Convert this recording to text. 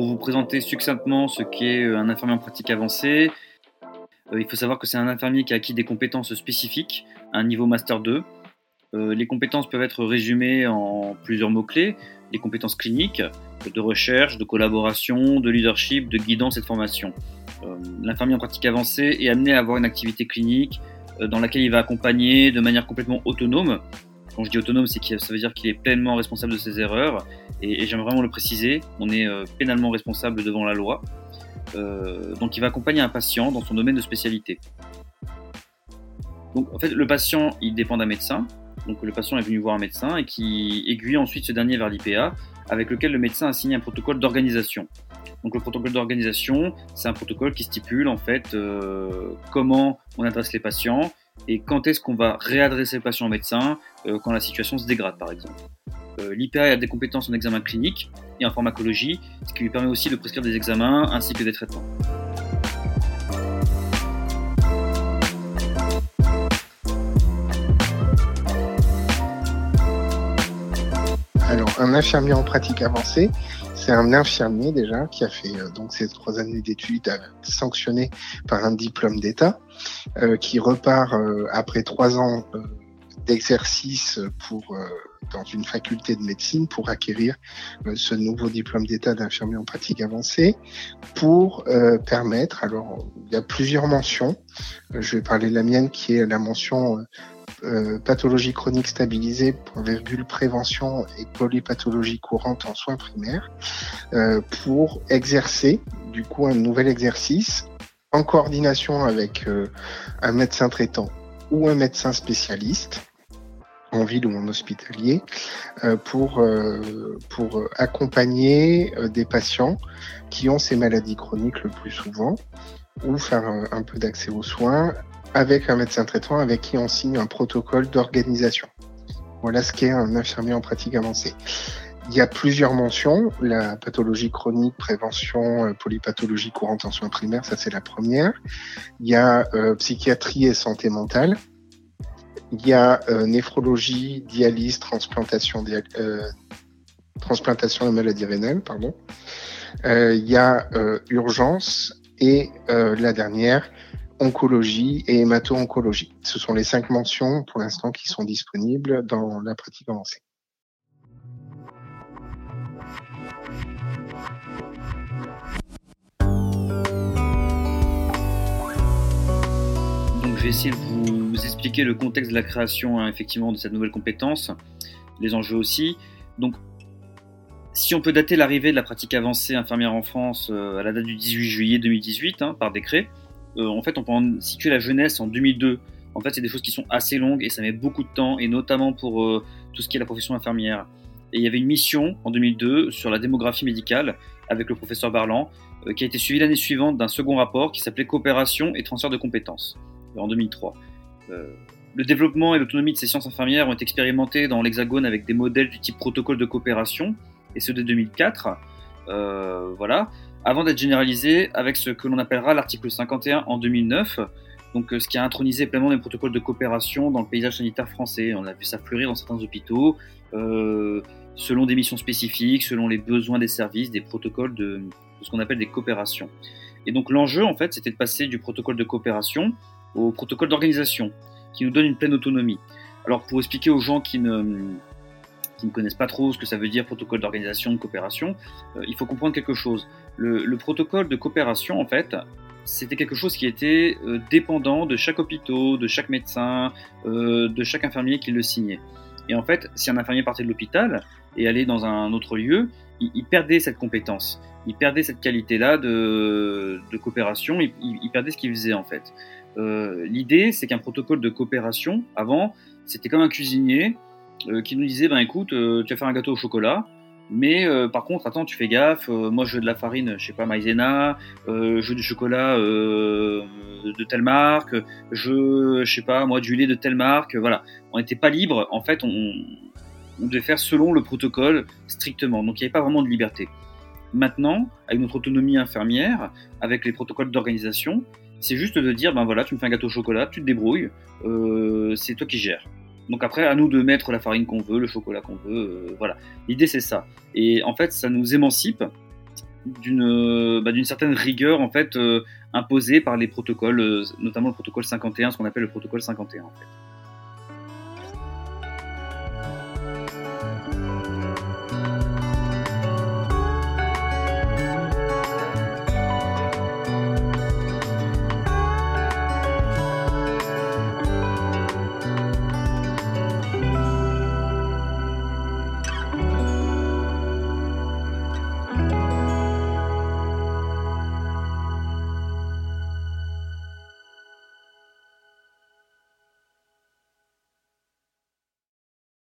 pour vous présenter succinctement ce qu'est un infirmier en pratique avancée, il faut savoir que c'est un infirmier qui a acquis des compétences spécifiques, un niveau Master 2. les compétences peuvent être résumées en plusieurs mots-clés. Les compétences cliniques, de recherche, de collaboration, de leadership, de guidance et de formation. L'infirmier en pratique avancée est amené à avoir une activité clinique dans laquelle il va accompagner de manière complètement autonome quand je dis autonome, c'est que ça veut dire qu'il est pleinement responsable de ses erreurs. Et, j'aime vraiment le préciser, on est euh, pénalement responsable devant la loi. Euh, donc il va accompagner un patient dans son domaine de spécialité. Donc en fait, le patient, il dépend d'un médecin. Donc le patient est venu voir un médecin et qui aiguille ensuite ce dernier vers l'IPA, avec lequel le médecin a signé un protocole d'organisation. Donc le protocole d'organisation, c'est un protocole qui stipule en fait euh, comment on adresse les patients, et quand est-ce qu'on va réadresser le patient au médecin quand la situation se dégrade par exemple. Euh, L'IPA a des compétences en examen clinique et en pharmacologie, ce qui lui permet aussi de prescrire des examens ainsi que des traitements. Alors, un infirmier en pratique avancée, c'est un infirmier déjà qui a fait euh, donc ces trois années d'études euh, sanctionné par un diplôme d'État, euh, qui repart après trois ans d'exercice pour dans une faculté de médecine pour acquérir ce nouveau diplôme d'état d'infirmier en pratique avancée pour permettre alors il y a plusieurs mentions. Je vais parler de la mienne qui est la mention euh, pathologie chronique stabilisée, point virgule, prévention et polypathologie courante en soins primaires, euh, pour exercer du coup un nouvel exercice en coordination avec euh, un médecin traitant ou un médecin spécialiste en ville ou en hospitalier pour, pour accompagner des patients qui ont ces maladies chroniques le plus souvent ou faire un peu d'accès aux soins avec un médecin traitant avec qui on signe un protocole d'organisation. Voilà ce qu'est un infirmier en pratique avancée. Il y a plusieurs mentions, la pathologie chronique, prévention, euh, polypathologie courante en soins primaires, ça c'est la première. Il y a euh, psychiatrie et santé mentale. Il y a euh, néphrologie, dialyse, transplantation, transplantation et maladie rénale, pardon. il y a urgence et la dernière, oncologie et hémato-oncologie. Ce sont les cinq mentions pour l'instant qui sont disponibles dans la pratique avancée. Donc je vais essayer de vous expliquer le contexte de la création hein, effectivement de cette nouvelle compétence, les enjeux aussi. Donc si on peut dater l'arrivée de la pratique avancée infirmière en France euh, à la date du 18 juillet 2018 hein, par décret, euh, en fait, on peut en situer la jeunesse en 2002. En fait, c'est des choses qui sont assez longues et ça met beaucoup de temps, et notamment pour euh, tout ce qui est la profession infirmière. Et il y avait une mission en 2002 sur la démographie médicale avec le professeur Barlan, euh, qui a été suivie l'année suivante d'un second rapport qui s'appelait Coopération et transfert de compétences, en 2003. Le développement et l'autonomie de ces sciences infirmières ont été expérimentés dans l'Hexagone avec des modèles du type protocole de coopération, et ceux de 2004. voilà avant d'être généralisé avec ce que l'on appellera l'article 51 en 2009, donc euh, ce qui a intronisé pleinement les protocoles de coopération dans le paysage sanitaire français. On a vu ça fleurir dans certains hôpitaux, euh, selon des missions spécifiques, selon les besoins des services, des protocoles de ce qu'on appelle des coopérations. Et donc l'enjeu, en fait, c'était de passer du protocole de coopération au protocole d'organisation, qui nous donne une pleine autonomie. Alors pour expliquer aux gens qui ne, qui ne connaissent pas trop ce que ça veut dire protocole d'organisation, de coopération, euh, il faut comprendre quelque chose. Le, protocole de coopération, en fait, c'était quelque chose qui était euh, dépendant de chaque hôpital, de chaque médecin, euh, de chaque infirmier qui le signait. Et en fait, si un infirmier partait de l'hôpital et allait dans un autre lieu, il, perdait cette compétence, il perdait cette qualité-là de, coopération, il, il, perdait ce qu'il faisait en fait. L'idée, c'est qu'un protocole de coopération, avant, c'était comme un cuisinier euh, qui nous disait ben écoute, euh, tu vas faire un gâteau au chocolat, mais euh, par contre, attends, tu fais gaffe. moi, je veux de la farine, je sais pas, maïzena. je veux du chocolat de telle marque. Je, je sais pas, moi, du lait de telle marque. Voilà, on n'était pas libre. En fait, on, devait faire selon le protocole strictement. Donc, il n'y avait pas vraiment de liberté. Maintenant, avec notre autonomie infirmière, avec les protocoles d'organisation, c'est juste de dire ben voilà, tu me fais un gâteau au chocolat, tu te débrouilles, c'est toi qui gères. Donc après, à nous de mettre la farine qu'on veut, le chocolat qu'on veut, euh, voilà. L'idée c'est ça. Et en fait, ça nous émancipe d'une bah, d'une certaine rigueur en fait imposée par les protocoles, notamment le protocole 51, ce qu'on appelle le protocole 51 en fait.